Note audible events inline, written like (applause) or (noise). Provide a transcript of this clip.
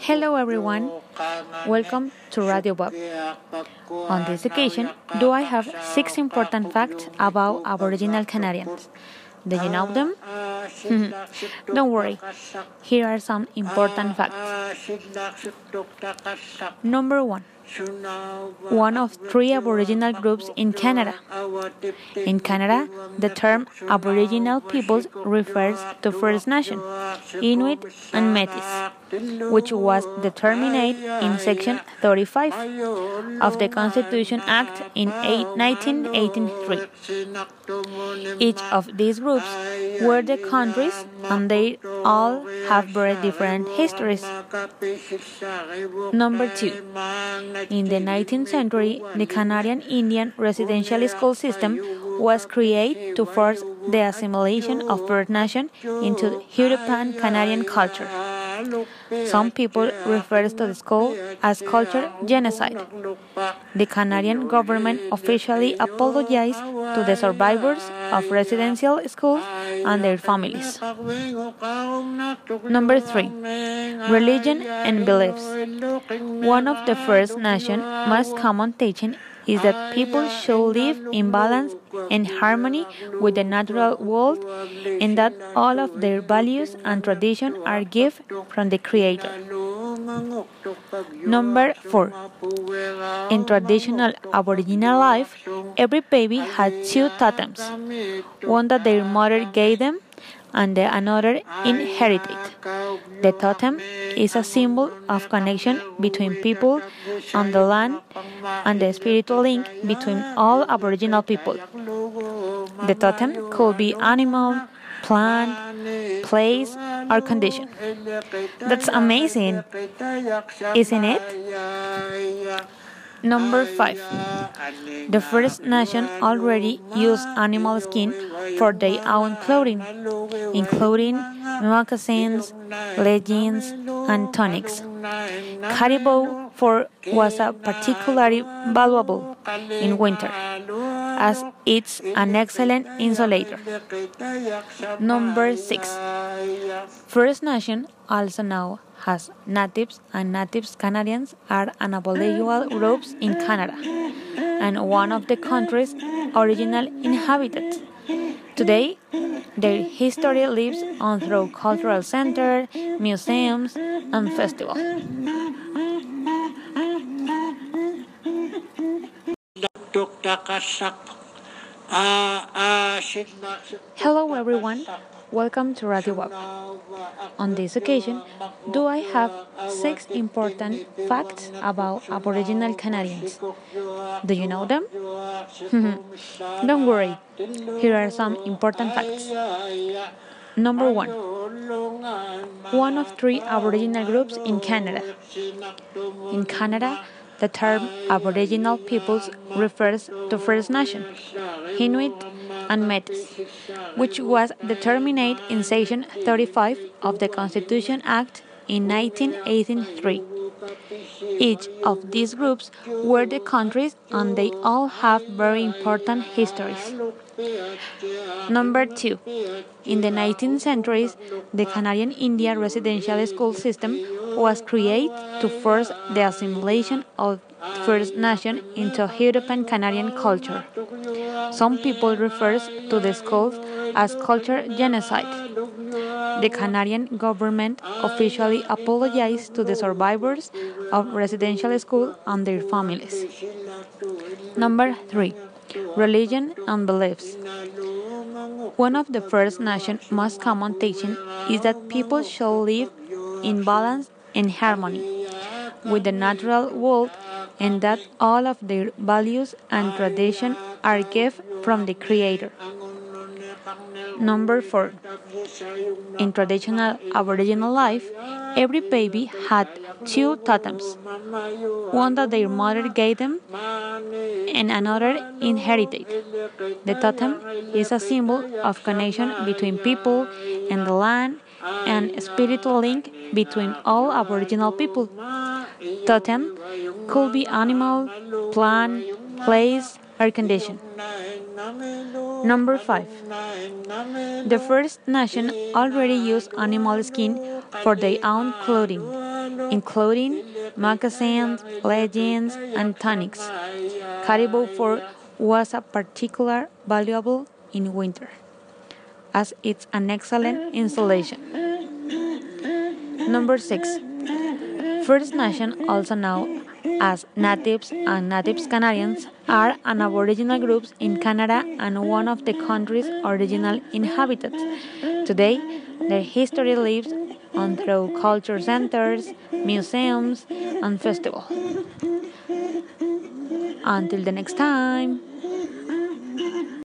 Hello everyone, welcome to Radio Bob. On this occasion, do I have six important facts about Aboriginal Canadians? Do you know them? (laughs) Don't worry, here are some important facts. Number one one of three Aboriginal groups in Canada. In Canada, the term Aboriginal peoples refers to First Nation, Inuit, and Métis, which was determined in Section 35 of the Constitution Act in 1983. Each of these groups were the countries, and they all have very different histories. Number two. In the 19th century, the Canadian Indian residential school system was created to force the assimilation of First Nation into European Canadian culture. Some people refer to the school as culture genocide. The Canadian government officially apologized to the survivors of residential schools and their families. Number three, religion and beliefs. One of the First Nation most common teaching is that people should live in balance and harmony with the natural world and that all of their values and traditions are gifts from the Creator. Number 4. In traditional Aboriginal life, every baby had two totems one that their mother gave them and the another inherited. The totem is a symbol of connection between people and the land and the spiritual link between all Aboriginal people. The totem could be animal, plant, place, or condition. That's amazing, isn't it? Number 5. The First Nation already used animal skin for their own clothing, including moccasins, leggings, and tunics. Caribou fur was a particularly valuable in winter, as it's an excellent insulator. Number 6. First Nation, also now has natives and natives Canadians are an aboriginal groups in Canada and one of the country's original inhabitants. Today, their history lives on through cultural centers, museums, and festivals. Hello everyone, welcome to Radio Web. On this occasion, do I have six important facts about Aboriginal Canadians? Do you know them? Hmm, hmm. Don't worry, here are some important facts. Number one, one of three Aboriginal groups in Canada. In Canada, the term Aboriginal peoples refers to First Nation, Inuit, and Métis, which was determined in Section 35 of the Constitution Act in 1983. Each of these groups were the countries and they all have very important histories. Number two, in the 19th centuries, the Canadian Indian residential school system was created to force the assimilation of First Nation into European Canadian culture. Some people refer to the schools as culture genocide. The Canadian government officially apologized to the survivors of residential school and their families. Number 3. Religion and beliefs. One of the First Nation most common teaching is that people should live in balance and harmony with the natural world and that all of their values and tradition are gifts from the Creator. Number 4. In traditional Aboriginal life, every baby had two totems one that their mother gave them, and another inherited. The totem is a symbol of connection between people and the land and spiritual link between all Aboriginal people. Totem could be animal, plant, place, or condition. Number 5. The First Nation already used animal skin for their own clothing, including moccasins, leggings, and tunics. Caribou fur was a particular valuable in winter, as it's an excellent insulation. Number 6. First Nation, also known as Natives and Natives Canadians, are an Aboriginal groups in Canada and one of the country's original inhabitants. Today, their history lives on through culture centers, museums, and festivals. Until the next time.